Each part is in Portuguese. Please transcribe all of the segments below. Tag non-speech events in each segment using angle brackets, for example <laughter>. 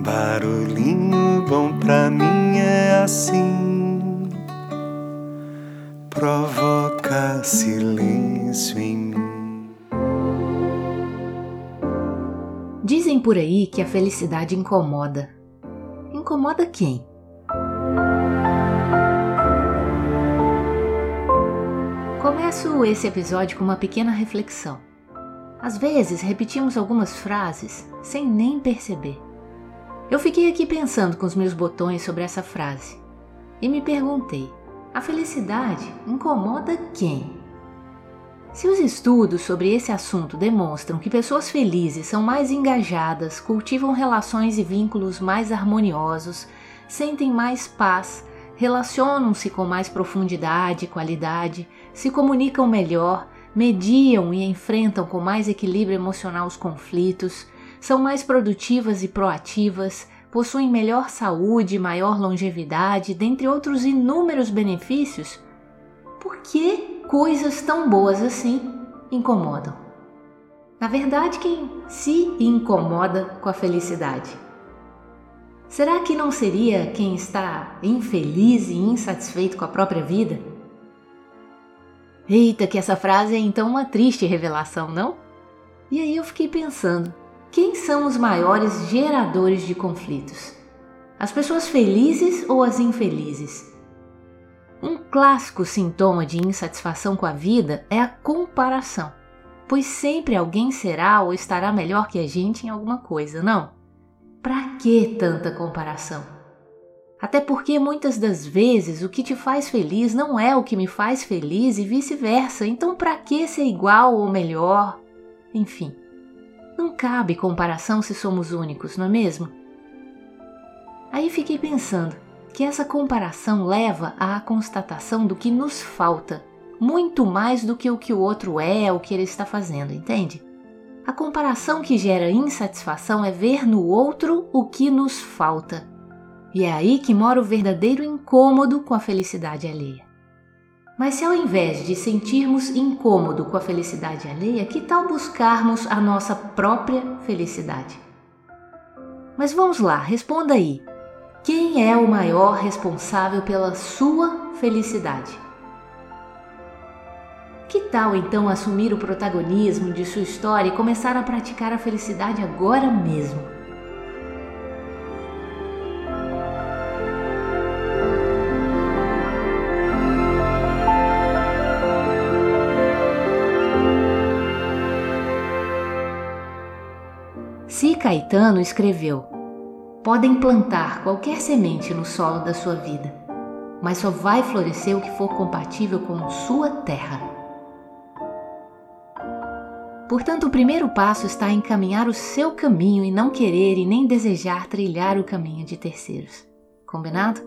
Barulhinho bom pra mim é assim, provoca silêncio em mim. Dizem por aí que a felicidade incomoda. Incomoda quem? Começo esse episódio com uma pequena reflexão. Às vezes repetimos algumas frases sem nem perceber. Eu fiquei aqui pensando com os meus botões sobre essa frase e me perguntei: a felicidade incomoda quem? Se os estudos sobre esse assunto demonstram que pessoas felizes são mais engajadas, cultivam relações e vínculos mais harmoniosos, sentem mais paz, relacionam-se com mais profundidade e qualidade, se comunicam melhor, mediam e enfrentam com mais equilíbrio emocional os conflitos, são mais produtivas e proativas, possuem melhor saúde, maior longevidade, dentre outros inúmeros benefícios, por que coisas tão boas assim incomodam? Na verdade, quem se incomoda com a felicidade? Será que não seria quem está infeliz e insatisfeito com a própria vida? Eita, que essa frase é então uma triste revelação, não? E aí eu fiquei pensando: quem são os maiores geradores de conflitos? As pessoas felizes ou as infelizes? Um clássico sintoma de insatisfação com a vida é a comparação, pois sempre alguém será ou estará melhor que a gente em alguma coisa, não? Pra que tanta comparação? Até porque muitas das vezes o que te faz feliz não é o que me faz feliz e vice-versa, então pra que ser igual ou melhor? Enfim. Não cabe comparação se somos únicos, não é mesmo? Aí fiquei pensando que essa comparação leva à constatação do que nos falta, muito mais do que o que o outro é ou que ele está fazendo, entende? A comparação que gera insatisfação é ver no outro o que nos falta. E é aí que mora o verdadeiro incômodo com a felicidade alheia. Mas se ao invés de sentirmos incômodo com a felicidade alheia, que tal buscarmos a nossa própria felicidade? Mas vamos lá, responda aí. Quem é o maior responsável pela sua felicidade? Que tal então assumir o protagonismo de sua história e começar a praticar a felicidade agora mesmo? Caetano escreveu: Podem plantar qualquer semente no solo da sua vida, mas só vai florescer o que for compatível com sua terra. Portanto, o primeiro passo está em caminhar o seu caminho e não querer e nem desejar trilhar o caminho de terceiros. Combinado?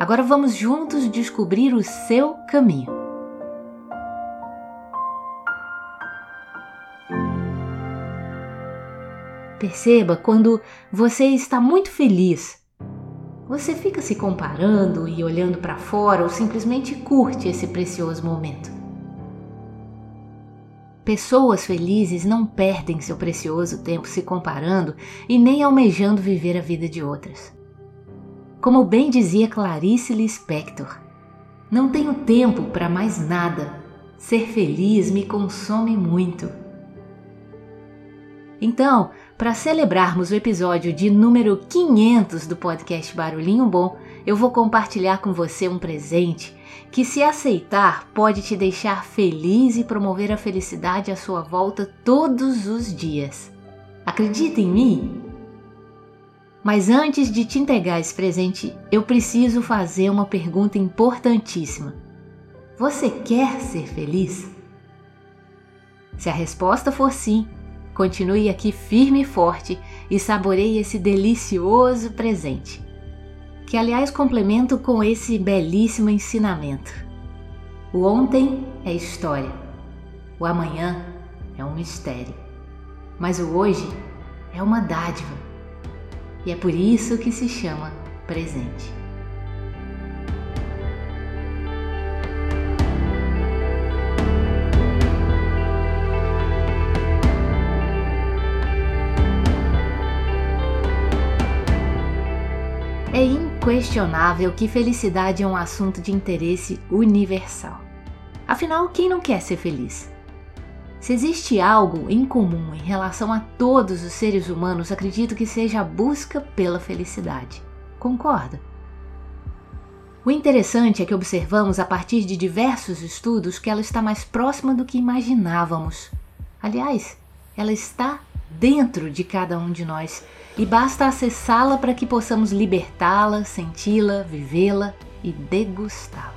Agora vamos juntos descobrir o seu caminho. Perceba quando você está muito feliz. Você fica se comparando e olhando para fora ou simplesmente curte esse precioso momento. Pessoas felizes não perdem seu precioso tempo se comparando e nem almejando viver a vida de outras. Como bem dizia Clarice Lispector, não tenho tempo para mais nada. Ser feliz me consome muito. Então, para celebrarmos o episódio de número 500 do podcast Barulhinho Bom, eu vou compartilhar com você um presente que, se aceitar, pode te deixar feliz e promover a felicidade à sua volta todos os dias. Acredita em mim? Mas antes de te entregar esse presente, eu preciso fazer uma pergunta importantíssima. Você quer ser feliz? Se a resposta for sim, Continue aqui firme e forte e saboreie esse delicioso presente. Que, aliás, complemento com esse belíssimo ensinamento. O ontem é história, o amanhã é um mistério, mas o hoje é uma dádiva. E é por isso que se chama presente. Inquestionável que felicidade é um assunto de interesse universal. Afinal, quem não quer ser feliz? Se existe algo em comum em relação a todos os seres humanos, acredito que seja a busca pela felicidade. Concorda? O interessante é que observamos a partir de diversos estudos que ela está mais próxima do que imaginávamos. Aliás, ela está dentro de cada um de nós e basta acessá-la para que possamos libertá-la, senti-la, vivê-la e degustá-la.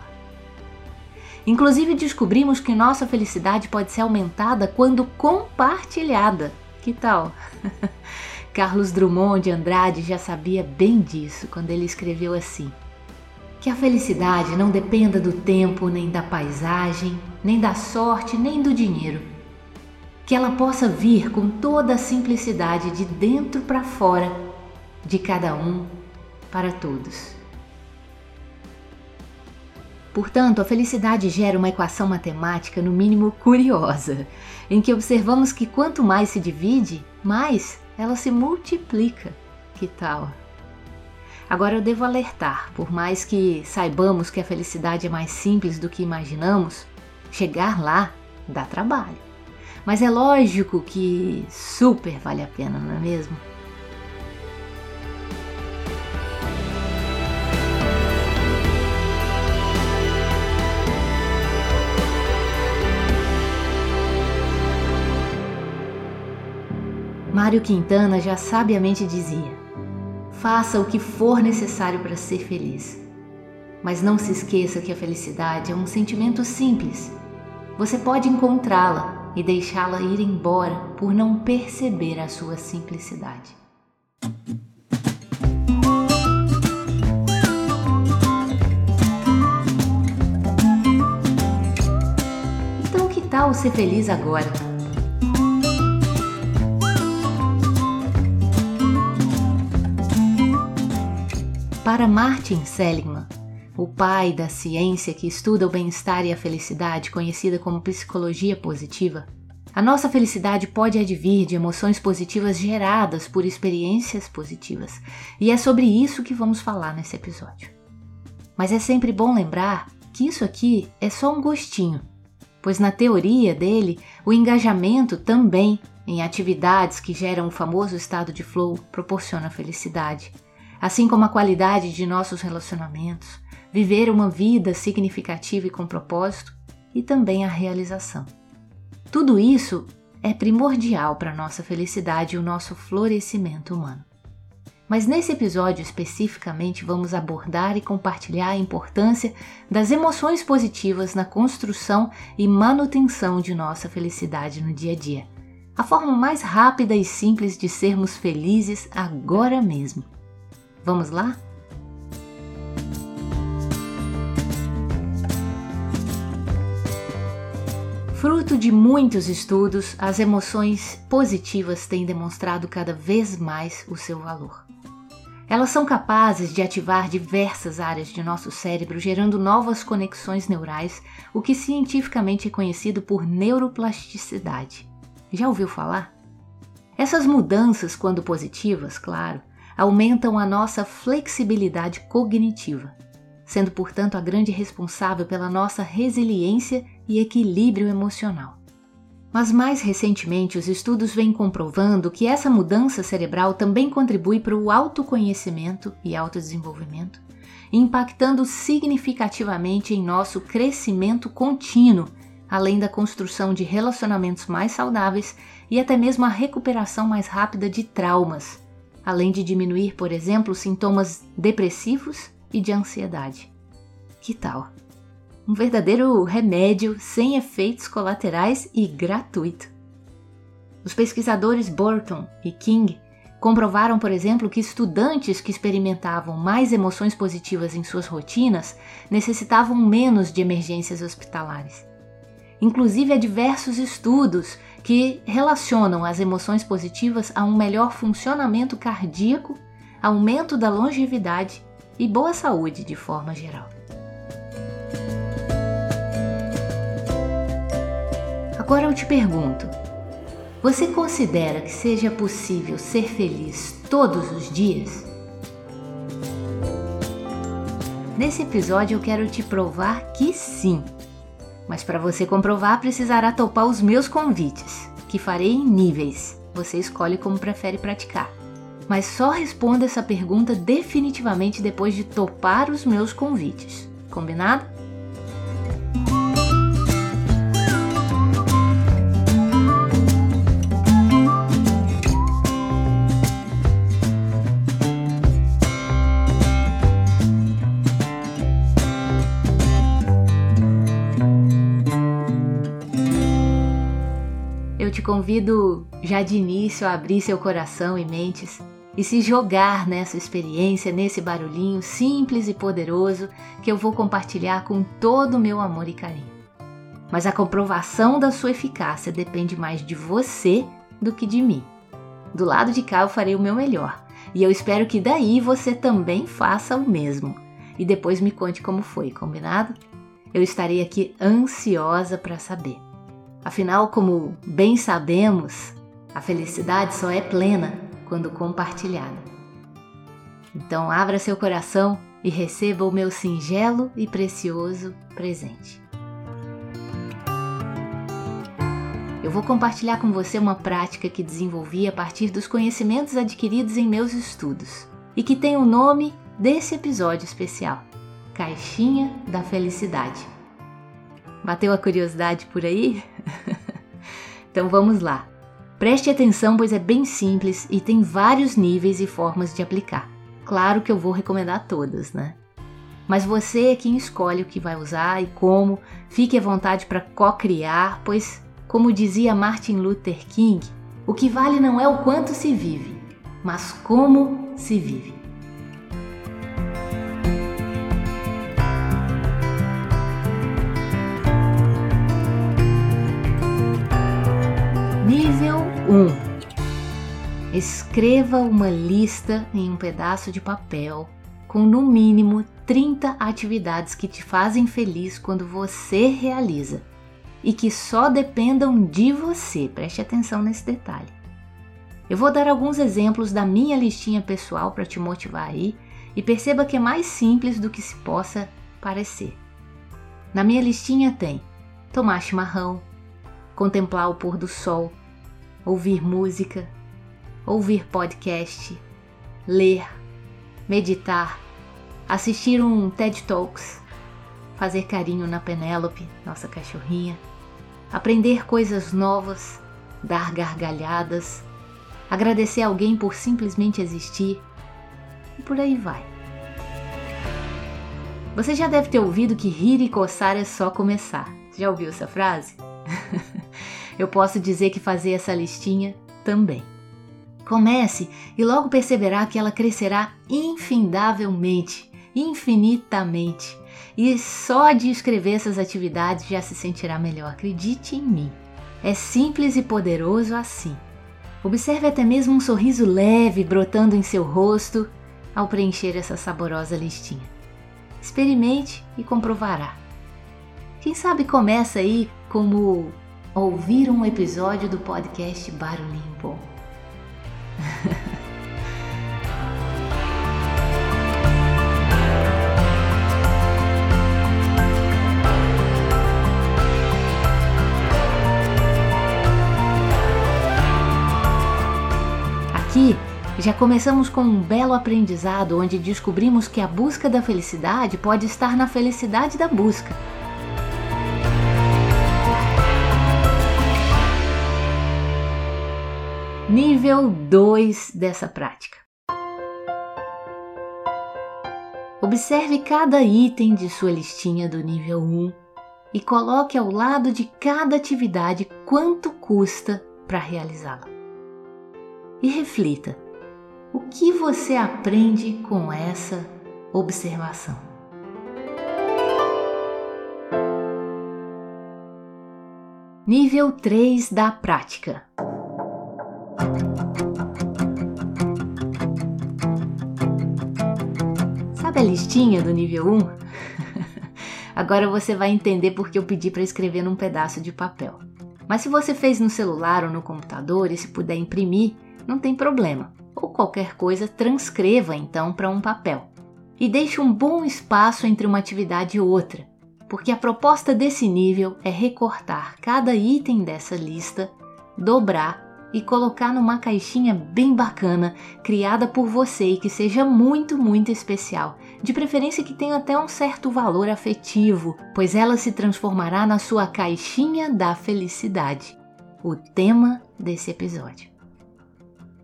Inclusive, descobrimos que nossa felicidade pode ser aumentada quando compartilhada. Que tal? <laughs> Carlos Drummond de Andrade já sabia bem disso quando ele escreveu assim: Que a felicidade não dependa do tempo, nem da paisagem, nem da sorte, nem do dinheiro que ela possa vir com toda a simplicidade de dentro para fora, de cada um para todos. Portanto, a felicidade gera uma equação matemática no mínimo curiosa, em que observamos que quanto mais se divide, mais ela se multiplica. Que tal? Agora eu devo alertar, por mais que saibamos que a felicidade é mais simples do que imaginamos, chegar lá dá trabalho. Mas é lógico que super vale a pena, não é mesmo? Mário Quintana já sabiamente dizia: faça o que for necessário para ser feliz. Mas não se esqueça que a felicidade é um sentimento simples. Você pode encontrá-la e deixá-la ir embora por não perceber a sua simplicidade. Então, que tal ser feliz agora? Para Martin Seligman, o pai da ciência que estuda o bem-estar e a felicidade, conhecida como psicologia positiva, a nossa felicidade pode advir de emoções positivas geradas por experiências positivas, e é sobre isso que vamos falar nesse episódio. Mas é sempre bom lembrar que isso aqui é só um gostinho, pois na teoria dele, o engajamento também em atividades que geram o famoso estado de flow proporciona felicidade, assim como a qualidade de nossos relacionamentos, viver uma vida significativa e com propósito e também a realização. Tudo isso é primordial para nossa felicidade e o nosso florescimento humano. Mas nesse episódio especificamente vamos abordar e compartilhar a importância das emoções positivas na construção e manutenção de nossa felicidade no dia a dia. A forma mais rápida e simples de sermos felizes agora mesmo. Vamos lá? Fruto de muitos estudos, as emoções positivas têm demonstrado cada vez mais o seu valor. Elas são capazes de ativar diversas áreas de nosso cérebro, gerando novas conexões neurais, o que cientificamente é conhecido por neuroplasticidade. Já ouviu falar? Essas mudanças, quando positivas, claro, aumentam a nossa flexibilidade cognitiva sendo, portanto, a grande responsável pela nossa resiliência e equilíbrio emocional. Mas mais recentemente, os estudos vêm comprovando que essa mudança cerebral também contribui para o autoconhecimento e autodesenvolvimento, impactando significativamente em nosso crescimento contínuo, além da construção de relacionamentos mais saudáveis e até mesmo a recuperação mais rápida de traumas, além de diminuir, por exemplo, sintomas depressivos e de ansiedade. Que tal? Um verdadeiro remédio sem efeitos colaterais e gratuito. Os pesquisadores Burton e King comprovaram, por exemplo, que estudantes que experimentavam mais emoções positivas em suas rotinas necessitavam menos de emergências hospitalares. Inclusive, há diversos estudos que relacionam as emoções positivas a um melhor funcionamento cardíaco, aumento da longevidade e boa saúde de forma geral. Agora eu te pergunto: você considera que seja possível ser feliz todos os dias? Nesse episódio eu quero te provar que sim. Mas para você comprovar, precisará topar os meus convites, que farei em níveis. Você escolhe como prefere praticar. Mas só responda essa pergunta definitivamente depois de topar os meus convites. Combinado? Convido já de início a abrir seu coração e mentes e se jogar nessa experiência, nesse barulhinho simples e poderoso que eu vou compartilhar com todo o meu amor e carinho. Mas a comprovação da sua eficácia depende mais de você do que de mim. Do lado de cá eu farei o meu melhor e eu espero que daí você também faça o mesmo e depois me conte como foi, combinado? Eu estarei aqui ansiosa para saber. Afinal, como bem sabemos, a felicidade só é plena quando compartilhada. Então, abra seu coração e receba o meu singelo e precioso presente. Eu vou compartilhar com você uma prática que desenvolvi a partir dos conhecimentos adquiridos em meus estudos e que tem o nome desse episódio especial: Caixinha da Felicidade. Bateu a curiosidade por aí? <laughs> então vamos lá. Preste atenção, pois é bem simples e tem vários níveis e formas de aplicar. Claro que eu vou recomendar todas, né? Mas você é quem escolhe o que vai usar e como. Fique à vontade para co-criar, pois, como dizia Martin Luther King, o que vale não é o quanto se vive, mas como se vive. Nível 1 Escreva uma lista em um pedaço de papel com no mínimo 30 atividades que te fazem feliz quando você realiza e que só dependam de você. Preste atenção nesse detalhe. Eu vou dar alguns exemplos da minha listinha pessoal para te motivar aí e perceba que é mais simples do que se possa parecer. Na minha listinha tem tomar chimarrão, contemplar o pôr do sol, ouvir música, ouvir podcast, ler, meditar, assistir um TED Talks, fazer carinho na Penélope, nossa cachorrinha, aprender coisas novas, dar gargalhadas, agradecer alguém por simplesmente existir e por aí vai. Você já deve ter ouvido que rir e coçar é só começar. Já ouviu essa frase? <laughs> eu posso dizer que fazer essa listinha também. Comece e logo perceberá que ela crescerá infindavelmente, infinitamente. E só de escrever essas atividades já se sentirá melhor, acredite em mim. É simples e poderoso assim. Observe até mesmo um sorriso leve brotando em seu rosto ao preencher essa saborosa listinha. Experimente e comprovará. Quem sabe começa aí como ouvir um episódio do podcast Barulhinho Bom. Aqui já começamos com um belo aprendizado onde descobrimos que a busca da felicidade pode estar na felicidade da busca. Nível 2 dessa prática. Observe cada item de sua listinha do nível 1 e coloque ao lado de cada atividade quanto custa para realizá-la. E reflita: o que você aprende com essa observação? Nível 3 da prática. Sabe a listinha do nível 1? <laughs> Agora você vai entender porque eu pedi para escrever num pedaço de papel. Mas se você fez no celular ou no computador e se puder imprimir, não tem problema. Ou qualquer coisa, transcreva então para um papel. e deixe um bom espaço entre uma atividade e outra, porque a proposta desse nível é recortar cada item dessa lista, dobrar e colocar numa caixinha bem bacana, criada por você e que seja muito, muito especial. De preferência que tenha até um certo valor afetivo, pois ela se transformará na sua caixinha da felicidade. O tema desse episódio.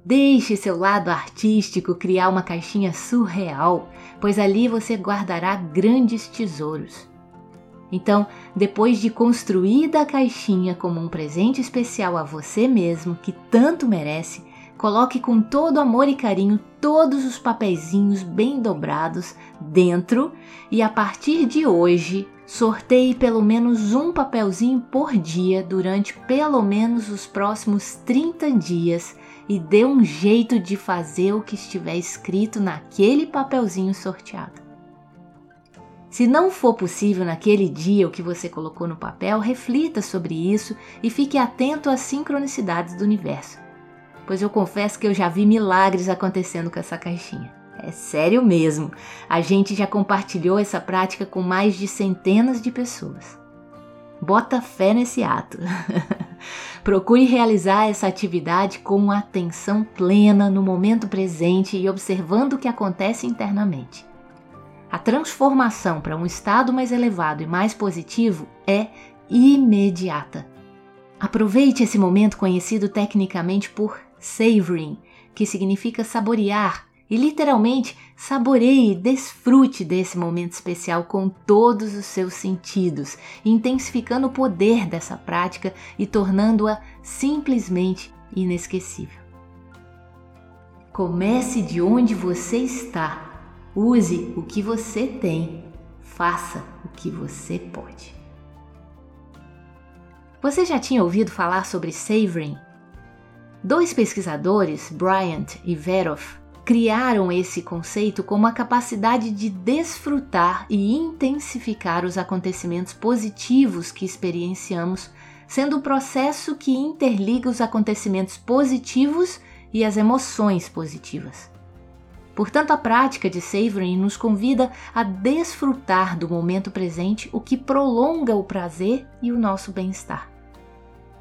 Deixe seu lado artístico criar uma caixinha surreal, pois ali você guardará grandes tesouros. Então, depois de construída a caixinha como um presente especial a você mesmo, que tanto merece, coloque com todo amor e carinho todos os papeizinhos bem dobrados dentro e a partir de hoje sorteie pelo menos um papelzinho por dia durante pelo menos os próximos 30 dias e dê um jeito de fazer o que estiver escrito naquele papelzinho sorteado. Se não for possível naquele dia o que você colocou no papel, reflita sobre isso e fique atento às sincronicidades do universo. Pois eu confesso que eu já vi milagres acontecendo com essa caixinha. É sério mesmo. A gente já compartilhou essa prática com mais de centenas de pessoas. Bota fé nesse ato. <laughs> Procure realizar essa atividade com atenção plena no momento presente e observando o que acontece internamente. A transformação para um estado mais elevado e mais positivo é imediata. Aproveite esse momento conhecido tecnicamente por savoring, que significa saborear, e literalmente saboreie e desfrute desse momento especial com todos os seus sentidos, intensificando o poder dessa prática e tornando-a simplesmente inesquecível. Comece de onde você está Use o que você tem, faça o que você pode. Você já tinha ouvido falar sobre savoring? Dois pesquisadores, Bryant e Veroff, criaram esse conceito como a capacidade de desfrutar e intensificar os acontecimentos positivos que experienciamos, sendo o processo que interliga os acontecimentos positivos e as emoções positivas. Portanto, a prática de savoring nos convida a desfrutar do momento presente, o que prolonga o prazer e o nosso bem-estar.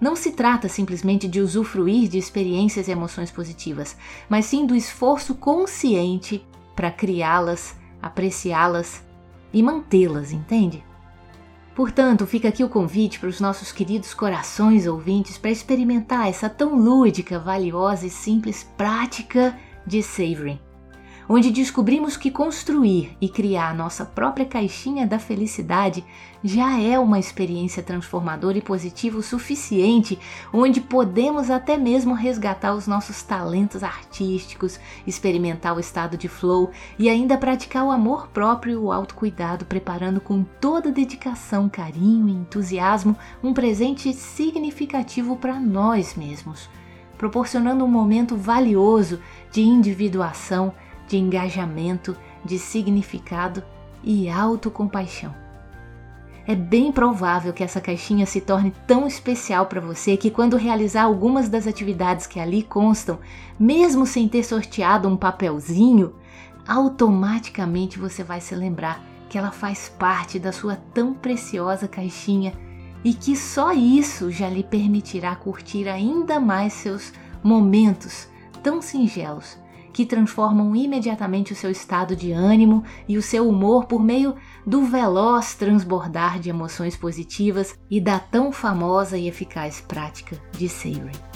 Não se trata simplesmente de usufruir de experiências e emoções positivas, mas sim do esforço consciente para criá-las, apreciá-las e mantê-las, entende? Portanto, fica aqui o convite para os nossos queridos corações ouvintes para experimentar essa tão lúdica, valiosa e simples prática de savoring onde descobrimos que construir e criar nossa própria caixinha da felicidade já é uma experiência transformadora e positiva o suficiente, onde podemos até mesmo resgatar os nossos talentos artísticos, experimentar o estado de flow e ainda praticar o amor próprio e o autocuidado, preparando com toda dedicação, carinho e entusiasmo um presente significativo para nós mesmos, proporcionando um momento valioso de individuação de engajamento, de significado e autocompaixão. É bem provável que essa caixinha se torne tão especial para você que, quando realizar algumas das atividades que ali constam, mesmo sem ter sorteado um papelzinho, automaticamente você vai se lembrar que ela faz parte da sua tão preciosa caixinha e que só isso já lhe permitirá curtir ainda mais seus momentos tão singelos que transformam imediatamente o seu estado de ânimo e o seu humor por meio do veloz transbordar de emoções positivas e da tão famosa e eficaz prática de savoring.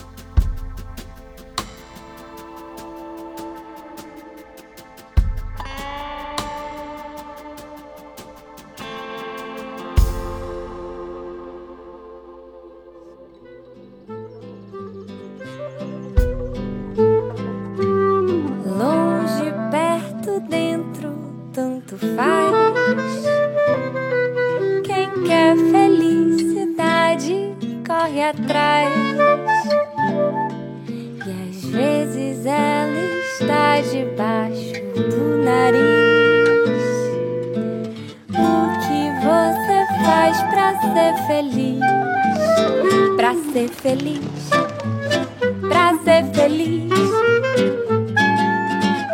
feliz?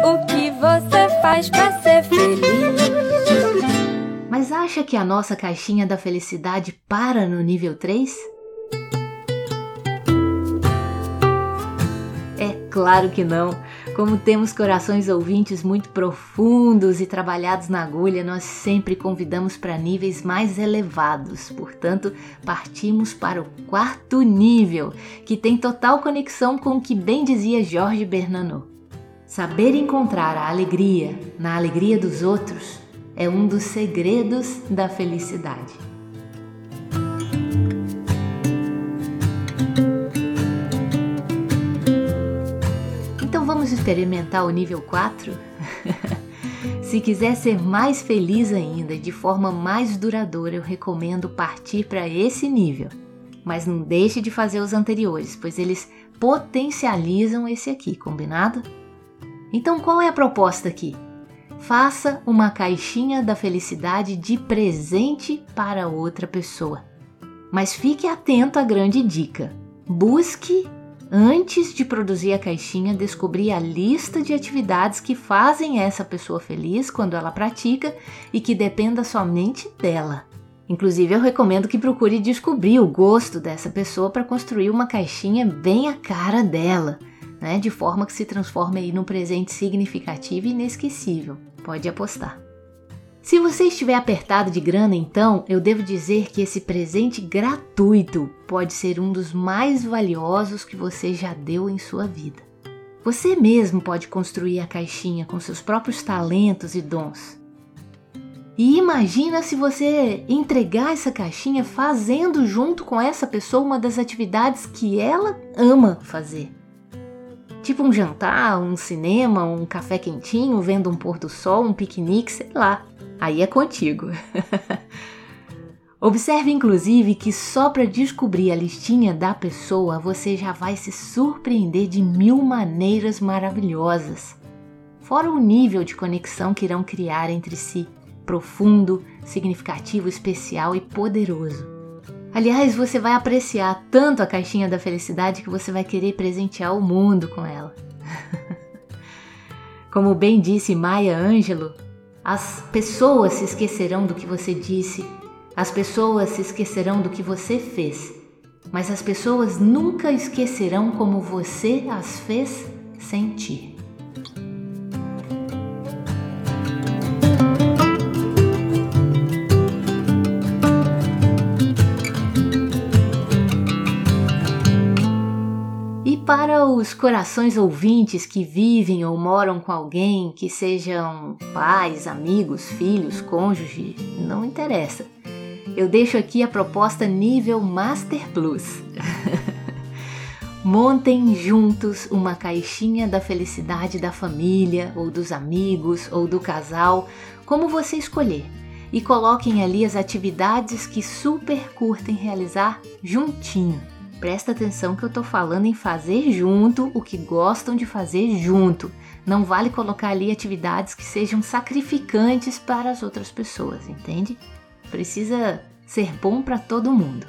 O que você faz para ser feliz? Mas acha que a nossa caixinha da felicidade para no nível 3? É claro que não. Como temos corações ouvintes muito profundos e trabalhados na agulha, nós sempre convidamos para níveis mais elevados. Portanto, partimos para o quarto nível, que tem total conexão com o que bem dizia Jorge Bernanou. Saber encontrar a alegria na alegria dos outros é um dos segredos da felicidade. Experimentar o nível 4? <laughs> Se quiser ser mais feliz ainda de forma mais duradoura, eu recomendo partir para esse nível. Mas não deixe de fazer os anteriores, pois eles potencializam esse aqui, combinado? Então qual é a proposta aqui? Faça uma caixinha da felicidade de presente para outra pessoa. Mas fique atento à grande dica. Busque Antes de produzir a caixinha, descobri a lista de atividades que fazem essa pessoa feliz quando ela pratica e que dependa somente dela. Inclusive, eu recomendo que procure descobrir o gosto dessa pessoa para construir uma caixinha bem a cara dela, né? de forma que se transforme aí num presente significativo e inesquecível. Pode apostar. Se você estiver apertado de grana, então, eu devo dizer que esse presente gratuito pode ser um dos mais valiosos que você já deu em sua vida. Você mesmo pode construir a caixinha com seus próprios talentos e dons. E imagina se você entregar essa caixinha fazendo junto com essa pessoa uma das atividades que ela ama fazer. Tipo um jantar, um cinema, um café quentinho, vendo um pôr do sol, um piquenique, sei lá. Aí é contigo. Observe inclusive que só para descobrir a listinha da pessoa você já vai se surpreender de mil maneiras maravilhosas. Fora o nível de conexão que irão criar entre si, profundo, significativo, especial e poderoso. Aliás, você vai apreciar tanto a caixinha da felicidade que você vai querer presentear o mundo com ela. <laughs> Como bem disse Maya Angelou, as pessoas se esquecerão do que você disse, as pessoas se esquecerão do que você fez, mas as pessoas nunca esquecerão como você as fez sentir. Os corações ouvintes que vivem ou moram com alguém, que sejam pais, amigos, filhos, cônjuge, não interessa. Eu deixo aqui a proposta nível Master Plus. <laughs> Montem juntos uma caixinha da felicidade da família, ou dos amigos, ou do casal, como você escolher, e coloquem ali as atividades que super curtem realizar juntinho Presta atenção que eu tô falando em fazer junto o que gostam de fazer junto. Não vale colocar ali atividades que sejam sacrificantes para as outras pessoas, entende? Precisa ser bom para todo mundo.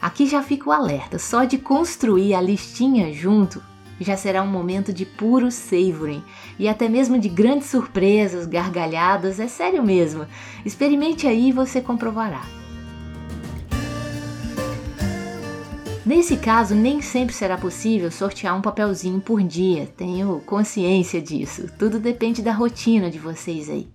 Aqui já fica o alerta, só de construir a listinha junto já será um momento de puro savoring e até mesmo de grandes surpresas, gargalhadas, é sério mesmo. Experimente aí e você comprovará. Nesse caso, nem sempre será possível sortear um papelzinho por dia, tenho consciência disso. Tudo depende da rotina de vocês aí.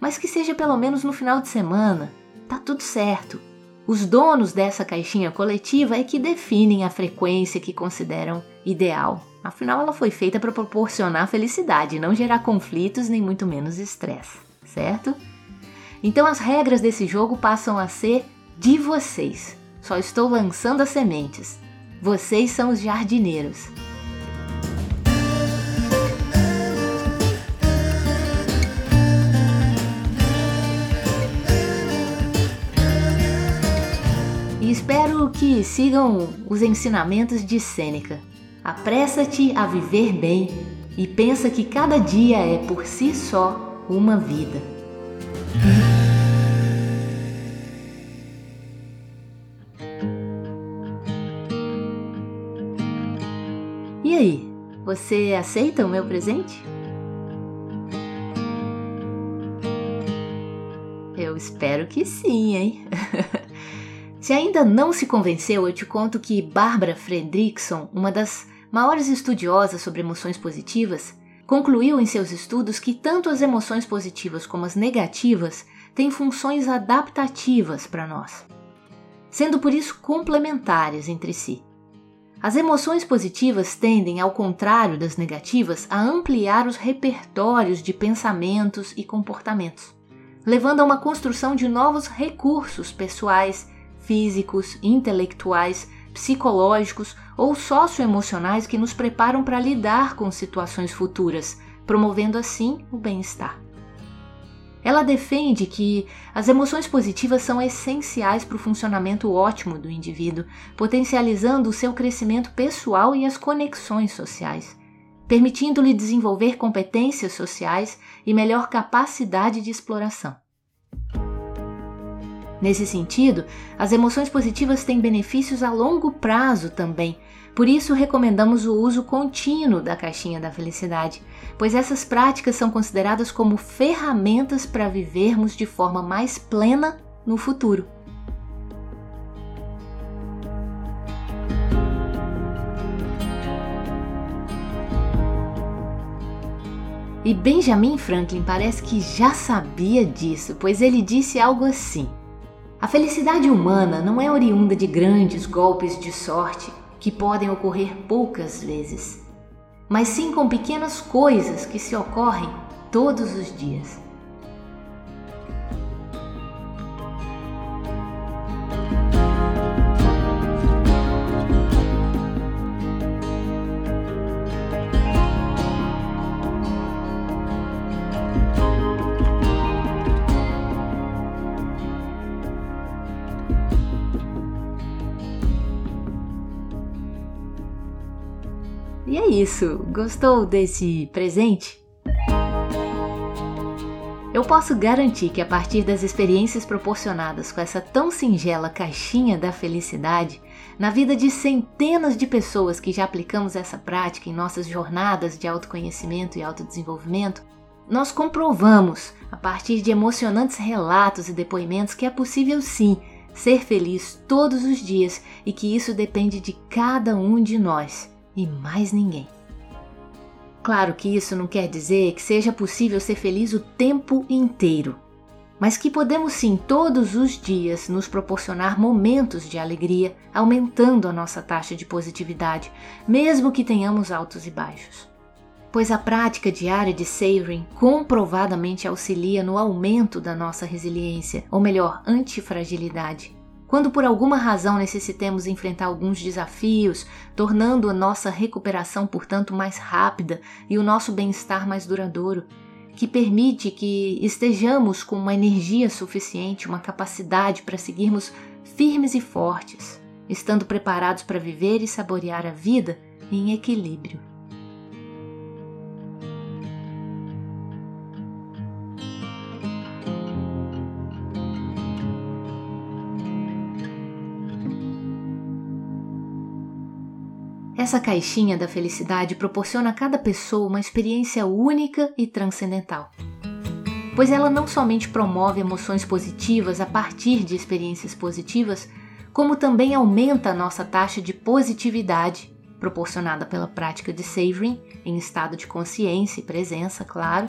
Mas que seja pelo menos no final de semana, tá tudo certo. Os donos dessa caixinha coletiva é que definem a frequência que consideram ideal. Afinal, ela foi feita para proporcionar felicidade, não gerar conflitos nem muito menos estresse, certo? Então as regras desse jogo passam a ser de vocês. Só estou lançando as sementes. Vocês são os jardineiros. E espero que sigam os ensinamentos de Sêneca. Apressa-te a viver bem e pensa que cada dia é por si só uma vida. Você aceita o meu presente? Eu espero que sim, hein? <laughs> se ainda não se convenceu, eu te conto que Barbara Fredrickson, uma das maiores estudiosas sobre emoções positivas, concluiu em seus estudos que tanto as emoções positivas como as negativas têm funções adaptativas para nós, sendo por isso complementares entre si. As emoções positivas tendem, ao contrário das negativas, a ampliar os repertórios de pensamentos e comportamentos, levando a uma construção de novos recursos pessoais, físicos, intelectuais, psicológicos ou socioemocionais que nos preparam para lidar com situações futuras, promovendo assim o bem-estar. Ela defende que as emoções positivas são essenciais para o funcionamento ótimo do indivíduo, potencializando o seu crescimento pessoal e as conexões sociais, permitindo-lhe desenvolver competências sociais e melhor capacidade de exploração. Nesse sentido, as emoções positivas têm benefícios a longo prazo também, por isso, recomendamos o uso contínuo da caixinha da felicidade, pois essas práticas são consideradas como ferramentas para vivermos de forma mais plena no futuro. E Benjamin Franklin parece que já sabia disso, pois ele disse algo assim: A felicidade humana não é oriunda de grandes golpes de sorte que podem ocorrer poucas vezes, mas sim com pequenas coisas que se ocorrem todos os dias. Isso. Gostou desse presente? Eu posso garantir que a partir das experiências proporcionadas com essa tão singela caixinha da felicidade, na vida de centenas de pessoas que já aplicamos essa prática em nossas jornadas de autoconhecimento e autodesenvolvimento, nós comprovamos, a partir de emocionantes relatos e depoimentos, que é possível sim ser feliz todos os dias e que isso depende de cada um de nós e mais ninguém. Claro que isso não quer dizer que seja possível ser feliz o tempo inteiro, mas que podemos sim todos os dias nos proporcionar momentos de alegria, aumentando a nossa taxa de positividade, mesmo que tenhamos altos e baixos. Pois a prática diária de savoring comprovadamente auxilia no aumento da nossa resiliência, ou melhor, antifragilidade, quando por alguma razão necessitemos enfrentar alguns desafios, tornando a nossa recuperação, portanto, mais rápida e o nosso bem-estar mais duradouro, que permite que estejamos com uma energia suficiente, uma capacidade para seguirmos firmes e fortes, estando preparados para viver e saborear a vida em equilíbrio. Essa caixinha da felicidade proporciona a cada pessoa uma experiência única e transcendental. Pois ela não somente promove emoções positivas a partir de experiências positivas, como também aumenta a nossa taxa de positividade, proporcionada pela prática de savoring em estado de consciência e presença, claro,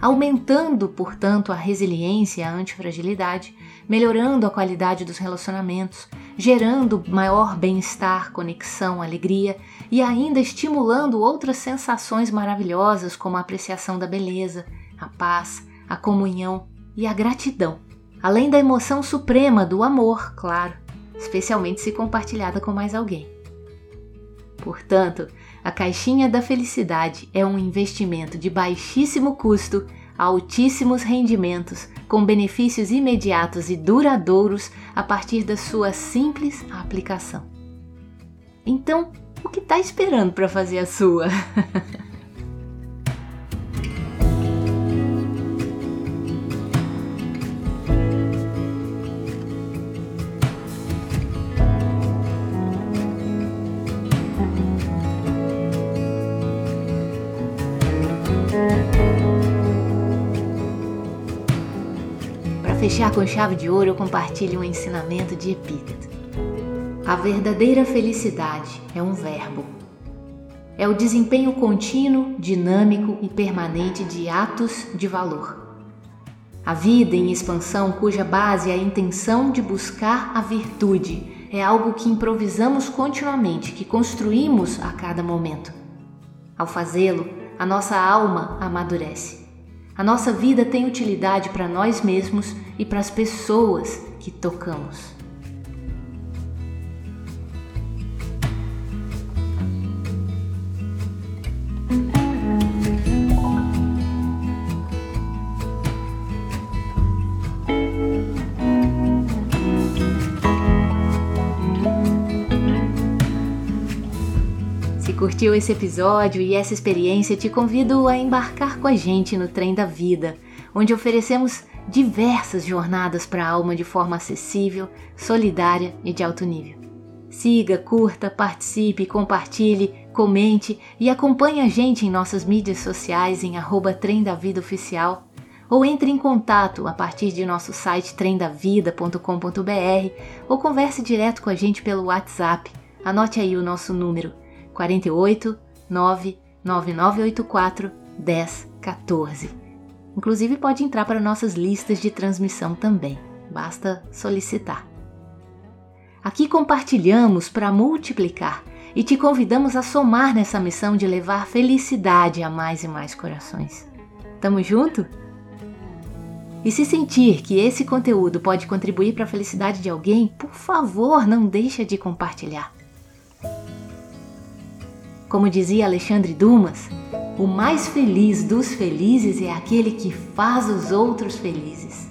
aumentando, portanto, a resiliência e a antifragilidade, melhorando a qualidade dos relacionamentos, gerando maior bem-estar, conexão, alegria e ainda estimulando outras sensações maravilhosas como a apreciação da beleza, a paz, a comunhão e a gratidão, além da emoção suprema do amor, claro, especialmente se compartilhada com mais alguém. Portanto, a caixinha da felicidade é um investimento de baixíssimo custo, altíssimos rendimentos, com benefícios imediatos e duradouros a partir da sua simples aplicação. Então, o que está esperando para fazer a sua? <laughs> fechar com chave de ouro, eu compartilho um ensinamento de Epíteto. A verdadeira felicidade é um verbo. É o desempenho contínuo, dinâmico e permanente de atos de valor. A vida em expansão, cuja base é a intenção de buscar a virtude, é algo que improvisamos continuamente, que construímos a cada momento. Ao fazê-lo, a nossa alma amadurece. A nossa vida tem utilidade para nós mesmos e para as pessoas que tocamos. Curtiu esse episódio e essa experiência, te convido a embarcar com a gente no trem da vida, onde oferecemos diversas jornadas para a alma de forma acessível, solidária e de alto nível. Siga, curta, participe, compartilhe, comente e acompanhe a gente em nossas mídias sociais em arroba Trem da Vida Oficial ou entre em contato a partir de nosso site tremdavida.com.br ou converse direto com a gente pelo WhatsApp. Anote aí o nosso número 48 99984 1014. Inclusive pode entrar para nossas listas de transmissão também, basta solicitar. Aqui compartilhamos para multiplicar e te convidamos a somar nessa missão de levar felicidade a mais e mais corações. Tamo junto? E se sentir que esse conteúdo pode contribuir para a felicidade de alguém, por favor, não deixa de compartilhar. Como dizia Alexandre Dumas, o mais feliz dos felizes é aquele que faz os outros felizes.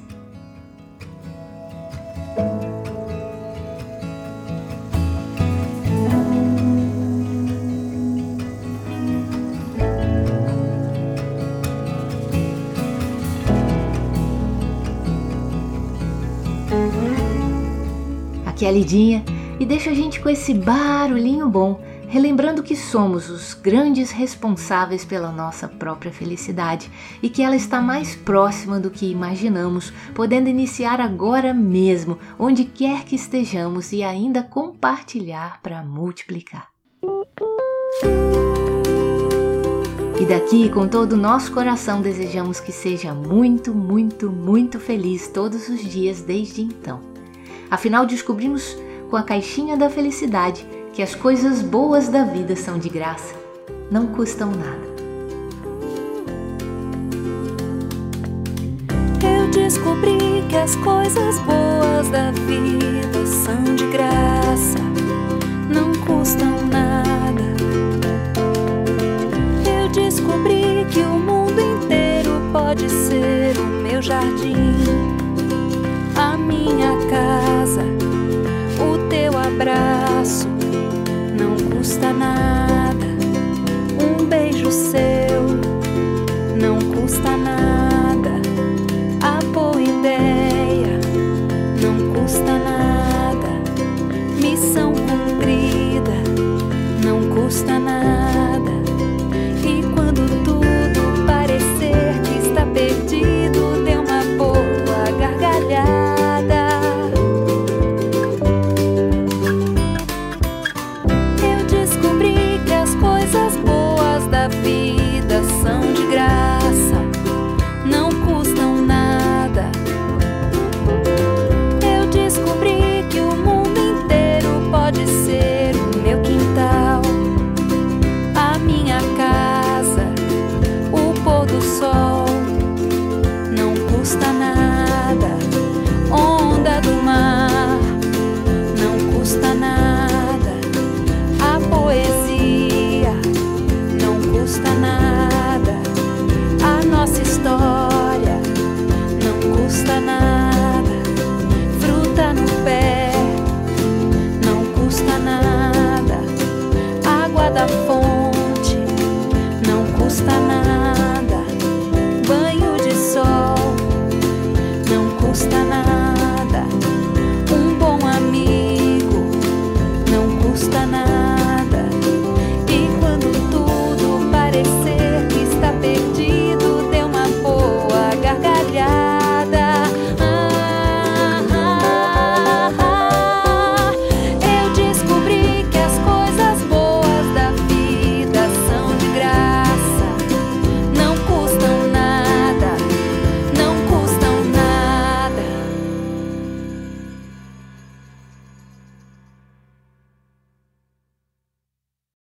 Aqui é a Lidinha e deixa a gente com esse barulhinho bom relembrando que somos os grandes responsáveis pela nossa própria felicidade e que ela está mais próxima do que imaginamos, podendo iniciar agora mesmo, onde quer que estejamos e ainda compartilhar para multiplicar. E daqui, com todo o nosso coração, desejamos que seja muito, muito, muito feliz todos os dias desde então. Afinal, descobrimos com a caixinha da felicidade que as coisas boas da vida são de graça, não custam nada. Eu descobri que as coisas boas da vida são de graça, não custam nada. Eu descobri que o mundo inteiro pode ser o meu jardim, a minha casa, nada. Um beijo seu não custa nada. A boa ideia não custa nada. Missão cumprida não custa nada.